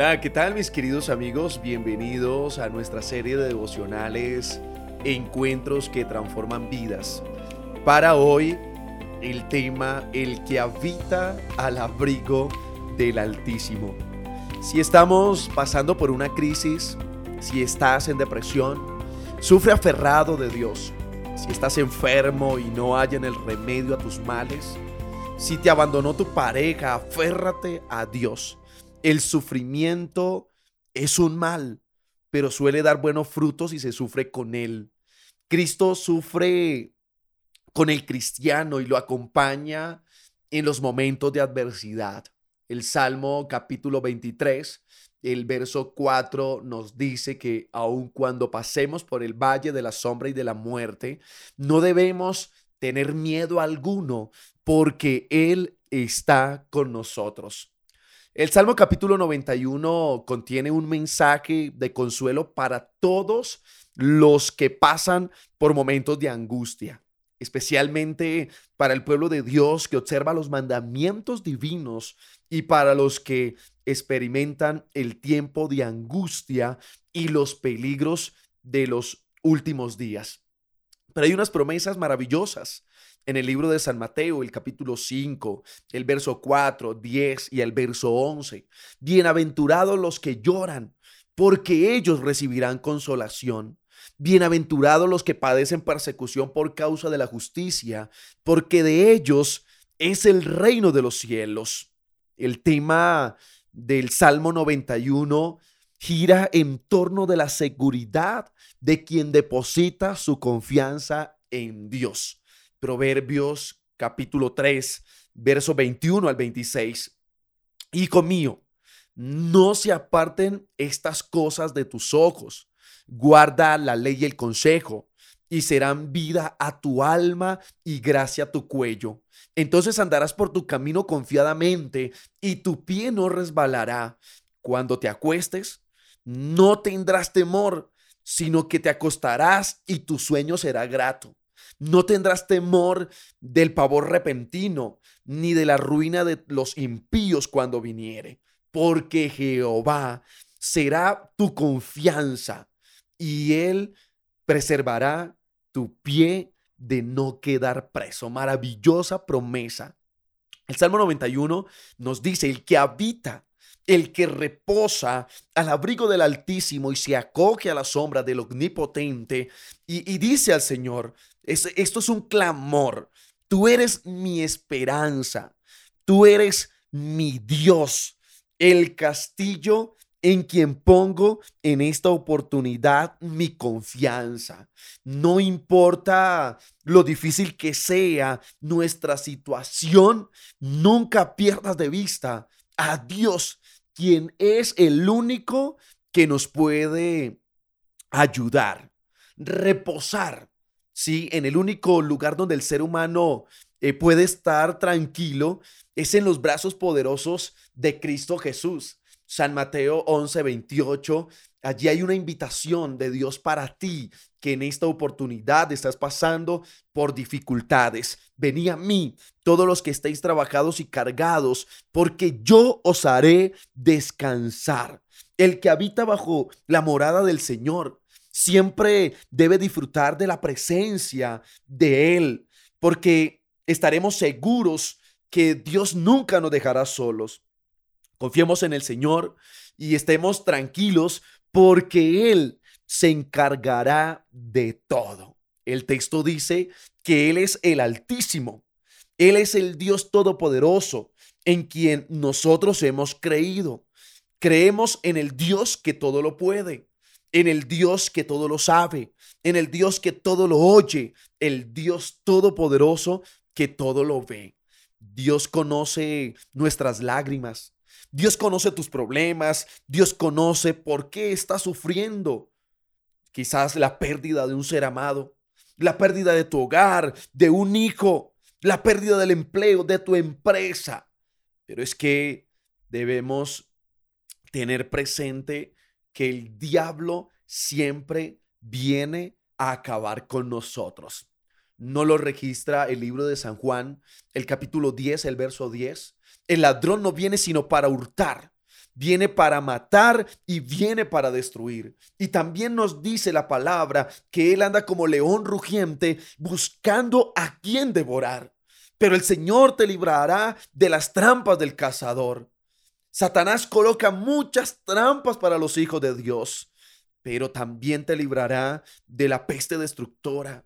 Hola, ¿qué tal mis queridos amigos? Bienvenidos a nuestra serie de devocionales Encuentros que transforman vidas. Para hoy, el tema El que habita al abrigo del Altísimo. Si estamos pasando por una crisis, si estás en depresión, sufre aferrado de Dios. Si estás enfermo y no hay en el remedio a tus males, si te abandonó tu pareja, aférrate a Dios. El sufrimiento es un mal, pero suele dar buenos frutos y se sufre con él. Cristo sufre con el cristiano y lo acompaña en los momentos de adversidad. El Salmo capítulo 23, el verso 4 nos dice que aun cuando pasemos por el valle de la sombra y de la muerte, no debemos tener miedo alguno porque Él está con nosotros. El Salmo capítulo 91 contiene un mensaje de consuelo para todos los que pasan por momentos de angustia, especialmente para el pueblo de Dios que observa los mandamientos divinos y para los que experimentan el tiempo de angustia y los peligros de los últimos días. Pero hay unas promesas maravillosas en el libro de San Mateo, el capítulo 5, el verso 4, 10 y el verso 11. Bienaventurados los que lloran, porque ellos recibirán consolación. Bienaventurados los que padecen persecución por causa de la justicia, porque de ellos es el reino de los cielos. El tema del Salmo 91 gira en torno de la seguridad de quien deposita su confianza en Dios. Proverbios capítulo 3, verso 21 al 26. Hijo mío, no se aparten estas cosas de tus ojos. Guarda la ley y el consejo, y serán vida a tu alma y gracia a tu cuello. Entonces andarás por tu camino confiadamente, y tu pie no resbalará. Cuando te acuestes, no tendrás temor, sino que te acostarás y tu sueño será grato. No tendrás temor del pavor repentino, ni de la ruina de los impíos cuando viniere, porque Jehová será tu confianza y él preservará tu pie de no quedar preso. Maravillosa promesa. El Salmo 91 nos dice, el que habita el que reposa al abrigo del Altísimo y se acoge a la sombra del Omnipotente y, dice al Señor, esto es un clamor, tú eres mi esperanza, tú eres mi Dios, el castillo en quien pongo en esta oportunidad mi confianza. No importa lo difícil que sea nuestra situación, nunca pierdas de vista a Dios quien es el único que nos puede ayudar, reposar, ¿sí? En el único lugar donde el ser humano eh, puede estar tranquilo es en los brazos poderosos de Cristo Jesús. San Mateo 11, 28 Allí hay una invitación de Dios para ti que en esta oportunidad estás pasando por dificultades. Vení a mí, todos los que estéis trabajados y cargados, porque yo os haré descansar. El que habita bajo la morada del Señor siempre debe disfrutar de la presencia de Él, porque estaremos seguros que Dios nunca nos dejará solos. Confiemos en el Señor y estemos tranquilos porque Él se encargará de todo. El texto dice que Él es el Altísimo, Él es el Dios Todopoderoso en quien nosotros hemos creído. Creemos en el Dios que todo lo puede, en el Dios que todo lo sabe, en el Dios que todo lo oye, el Dios Todopoderoso que todo lo ve. Dios conoce nuestras lágrimas, Dios conoce tus problemas, Dios conoce por qué estás sufriendo. Quizás la pérdida de un ser amado, la pérdida de tu hogar, de un hijo, la pérdida del empleo, de tu empresa. Pero es que debemos tener presente que el diablo siempre viene a acabar con nosotros. No lo registra el libro de San Juan, el capítulo 10, el verso 10. El ladrón no viene sino para hurtar, viene para matar y viene para destruir. Y también nos dice la palabra que Él anda como león rugiente buscando a quien devorar. Pero el Señor te librará de las trampas del cazador. Satanás coloca muchas trampas para los hijos de Dios, pero también te librará de la peste destructora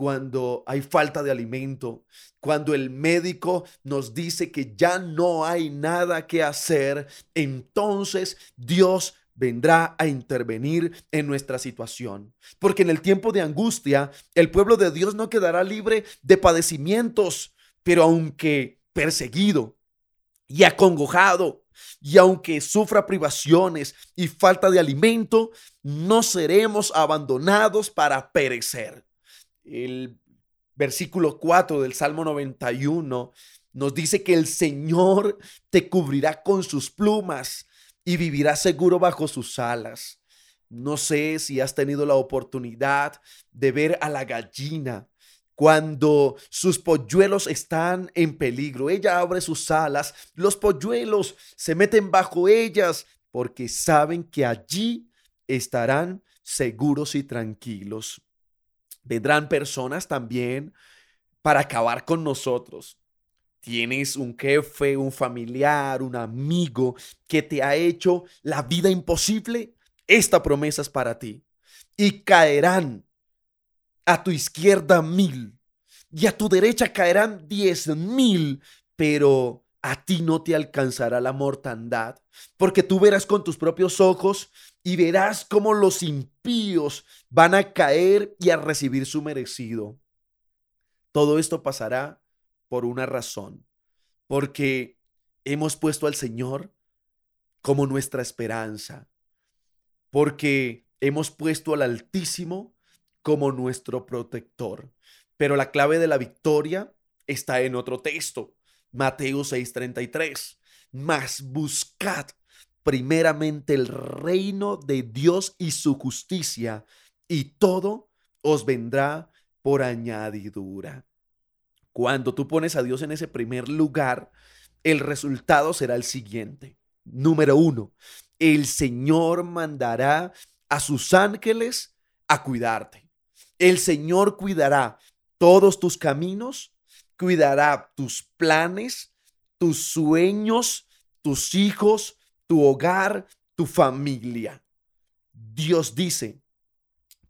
cuando hay falta de alimento, cuando el médico nos dice que ya no hay nada que hacer, entonces Dios vendrá a intervenir en nuestra situación. Porque en el tiempo de angustia, el pueblo de Dios no quedará libre de padecimientos, pero aunque perseguido y acongojado, y aunque sufra privaciones y falta de alimento, no seremos abandonados para perecer el versículo 4 del Salmo 91 nos dice que el Señor te cubrirá con sus plumas y vivirá seguro bajo sus alas. No sé si has tenido la oportunidad de ver a la gallina cuando sus polluelos están en peligro. Ella abre sus alas, los polluelos se meten bajo ellas porque saben que allí estarán seguros y tranquilos. Vendrán personas también para acabar con nosotros. Tienes un jefe, un familiar, un amigo que te ha hecho la vida imposible. Esta promesa es para ti. Y caerán a tu izquierda mil y a tu derecha caerán diez mil, pero a ti no te alcanzará la mortandad, porque tú verás con tus propios ojos y verás cómo los impíos van a caer y a recibir su merecido. Todo esto pasará por una razón, porque hemos puesto al Señor como nuestra esperanza, porque hemos puesto al Altísimo como nuestro protector. Pero la clave de la victoria está en otro texto, Mateo 6:33. Mas buscad primeramente el reino de Dios y su justicia, y todo os vendrá por añadidura. Cuando tú pones a Dios en ese primer lugar, el resultado será el siguiente. Número uno, el Señor mandará a sus ángeles a cuidarte. El Señor cuidará todos tus caminos, cuidará tus planes, tus sueños, tus hijos, tu hogar, tu familia. Dios dice,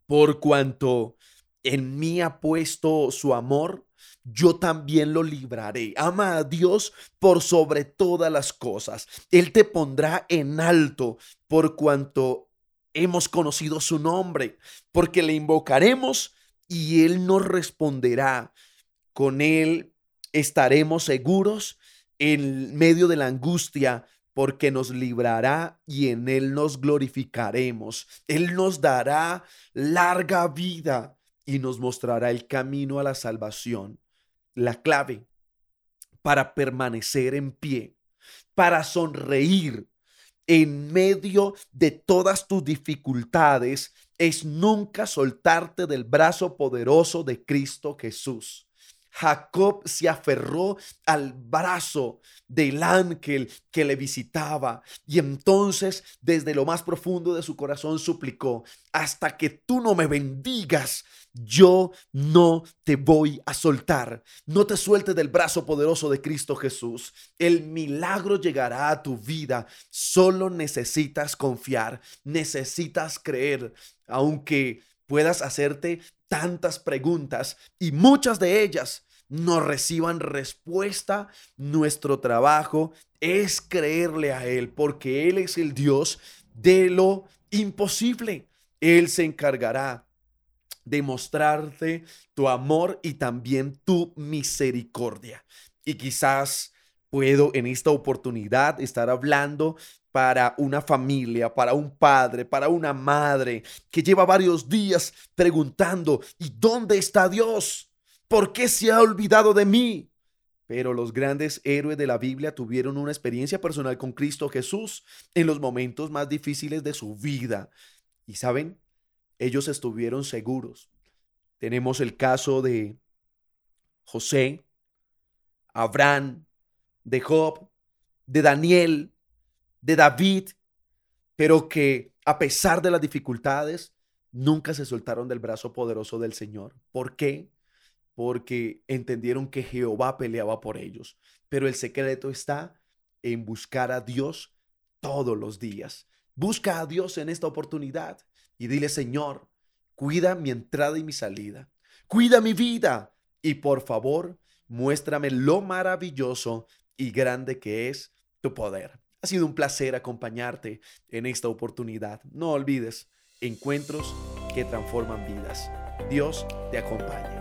por cuanto en mí ha puesto su amor, yo también lo libraré. Ama a Dios por sobre todas las cosas. Él te pondrá en alto por cuanto hemos conocido su nombre, porque le invocaremos y Él nos responderá. Con Él estaremos seguros en medio de la angustia porque nos librará y en Él nos glorificaremos. Él nos dará larga vida y nos mostrará el camino a la salvación. La clave para permanecer en pie, para sonreír en medio de todas tus dificultades, es nunca soltarte del brazo poderoso de Cristo Jesús. Jacob se aferró al brazo del ángel que le visitaba y entonces desde lo más profundo de su corazón suplicó, hasta que tú no me bendigas, yo no te voy a soltar. No te sueltes del brazo poderoso de Cristo Jesús. El milagro llegará a tu vida. Solo necesitas confiar, necesitas creer, aunque puedas hacerte tantas preguntas y muchas de ellas no reciban respuesta, nuestro trabajo es creerle a Él, porque Él es el Dios de lo imposible. Él se encargará de mostrarte tu amor y también tu misericordia. Y quizás puedo en esta oportunidad estar hablando para una familia, para un padre, para una madre que lleva varios días preguntando, ¿y dónde está Dios? ¿Por qué se ha olvidado de mí? Pero los grandes héroes de la Biblia tuvieron una experiencia personal con Cristo Jesús en los momentos más difíciles de su vida. Y saben, ellos estuvieron seguros. Tenemos el caso de José, Abraham, de Job, de Daniel, de David, pero que a pesar de las dificultades, nunca se soltaron del brazo poderoso del Señor. ¿Por qué? Porque entendieron que Jehová peleaba por ellos. Pero el secreto está en buscar a Dios todos los días. Busca a Dios en esta oportunidad y dile, Señor, cuida mi entrada y mi salida. Cuida mi vida. Y por favor, muéstrame lo maravilloso y grande que es tu poder. Ha sido un placer acompañarte en esta oportunidad. No olvides, encuentros que transforman vidas. Dios te acompaña.